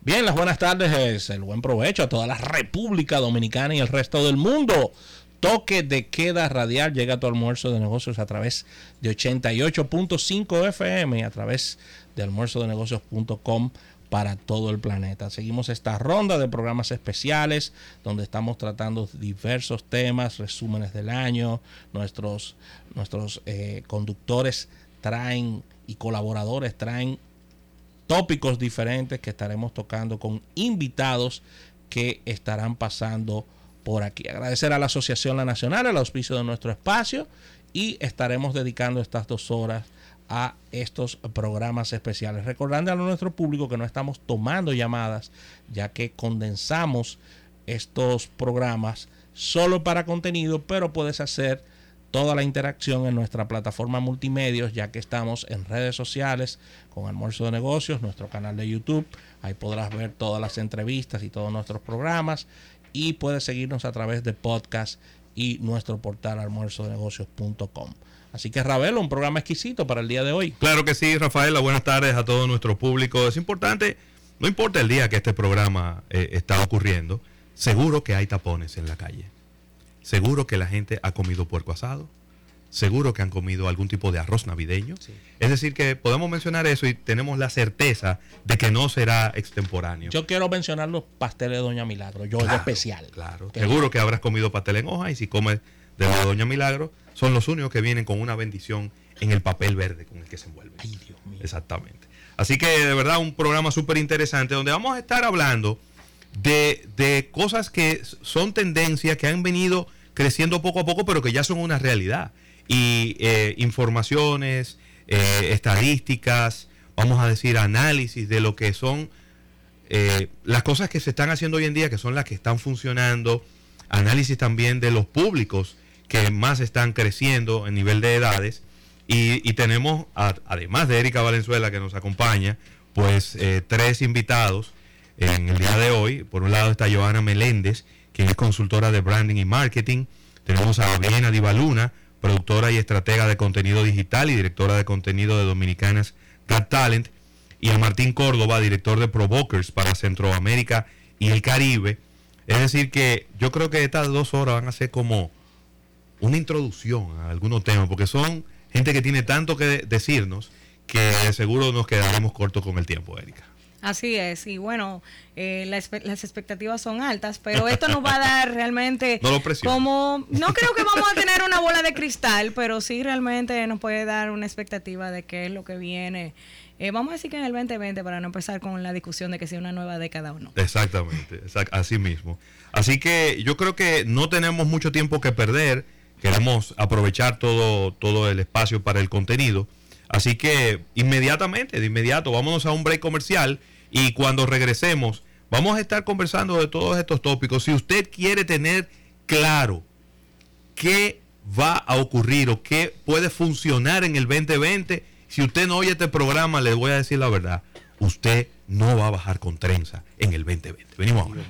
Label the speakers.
Speaker 1: Bien, las buenas tardes, el buen provecho a toda la República Dominicana y el resto del mundo. Toque de queda radial llega a tu almuerzo de negocios a través de 88.5 FM y a través de almuerzodenegocios.com para todo el planeta. Seguimos esta ronda de programas especiales donde estamos tratando diversos temas, resúmenes del año. Nuestros, nuestros eh, conductores traen y colaboradores traen tópicos diferentes que estaremos tocando con invitados que estarán pasando por aquí. Agradecer a la Asociación La Nacional, el auspicio de nuestro espacio y estaremos dedicando estas dos horas a estos programas especiales. Recordando a nuestro público que no estamos tomando llamadas, ya que condensamos estos programas solo para contenido, pero puedes hacer toda la interacción en nuestra plataforma multimedios, ya que estamos en redes sociales con Almuerzo de Negocios, nuestro canal de YouTube. Ahí podrás ver todas las entrevistas y todos nuestros programas. Y puedes seguirnos a través de podcast y nuestro portal almuerzodenegocios.com. Así que Ravelo, un programa exquisito para el día de hoy.
Speaker 2: Claro que sí, Rafaela. Buenas tardes a todo nuestro público. Es importante, no importa el día que este programa eh, está ocurriendo, seguro que hay tapones en la calle. Seguro que la gente ha comido puerco asado. Seguro que han comido algún tipo de arroz navideño. Es decir, que podemos mencionar eso y tenemos la certeza de que no será extemporáneo.
Speaker 1: Yo quiero mencionar los pasteles de Doña Milagro, yo claro, especial.
Speaker 2: Claro, seguro que habrás comido pastel en hoja y si comes de la Doña Milagro, son los únicos que vienen con una bendición en el papel verde con el que se envuelve.
Speaker 1: Ay, Dios mío.
Speaker 2: Exactamente. Así que de verdad un programa súper interesante donde vamos a estar hablando de, de cosas que son tendencias que han venido creciendo poco a poco, pero que ya son una realidad. Y eh, informaciones, eh, estadísticas, vamos a decir, análisis de lo que son eh, las cosas que se están haciendo hoy en día, que son las que están funcionando, análisis también de los públicos que más están creciendo en nivel de edades. Y, tenemos, además de Erika Valenzuela que nos acompaña, pues tres invitados en el día de hoy. Por un lado está Joana Meléndez, quien es consultora de branding y marketing. Tenemos a Viena Divaluna, productora y estratega de contenido digital y directora de contenido de Dominicanas Got Talent. Y a Martín Córdoba, director de Provokers para Centroamérica y el Caribe. Es decir, que yo creo que estas dos horas van a ser como una introducción a algunos temas, porque son gente que tiene tanto que decirnos que seguro nos quedaremos cortos con el tiempo, Erika.
Speaker 3: Así es, y bueno, eh, las expectativas son altas, pero esto nos va a dar realmente
Speaker 2: no
Speaker 3: como, no creo que vamos a tener una bola de cristal, pero sí realmente nos puede dar una expectativa de qué es lo que viene. Eh, vamos a decir que en el 2020 para no empezar con la discusión de que sea una nueva década o no.
Speaker 2: Exactamente, así mismo. Así que yo creo que no tenemos mucho tiempo que perder, queremos aprovechar todo, todo el espacio para el contenido. Así que inmediatamente, de inmediato, vámonos a un break comercial y cuando regresemos, vamos a estar conversando de todos estos tópicos. Si usted quiere tener claro qué va a ocurrir o qué puede funcionar en el 2020, si usted no oye este programa, le voy a decir la verdad, usted no va a bajar con trenza en el 2020. Venimos ahora.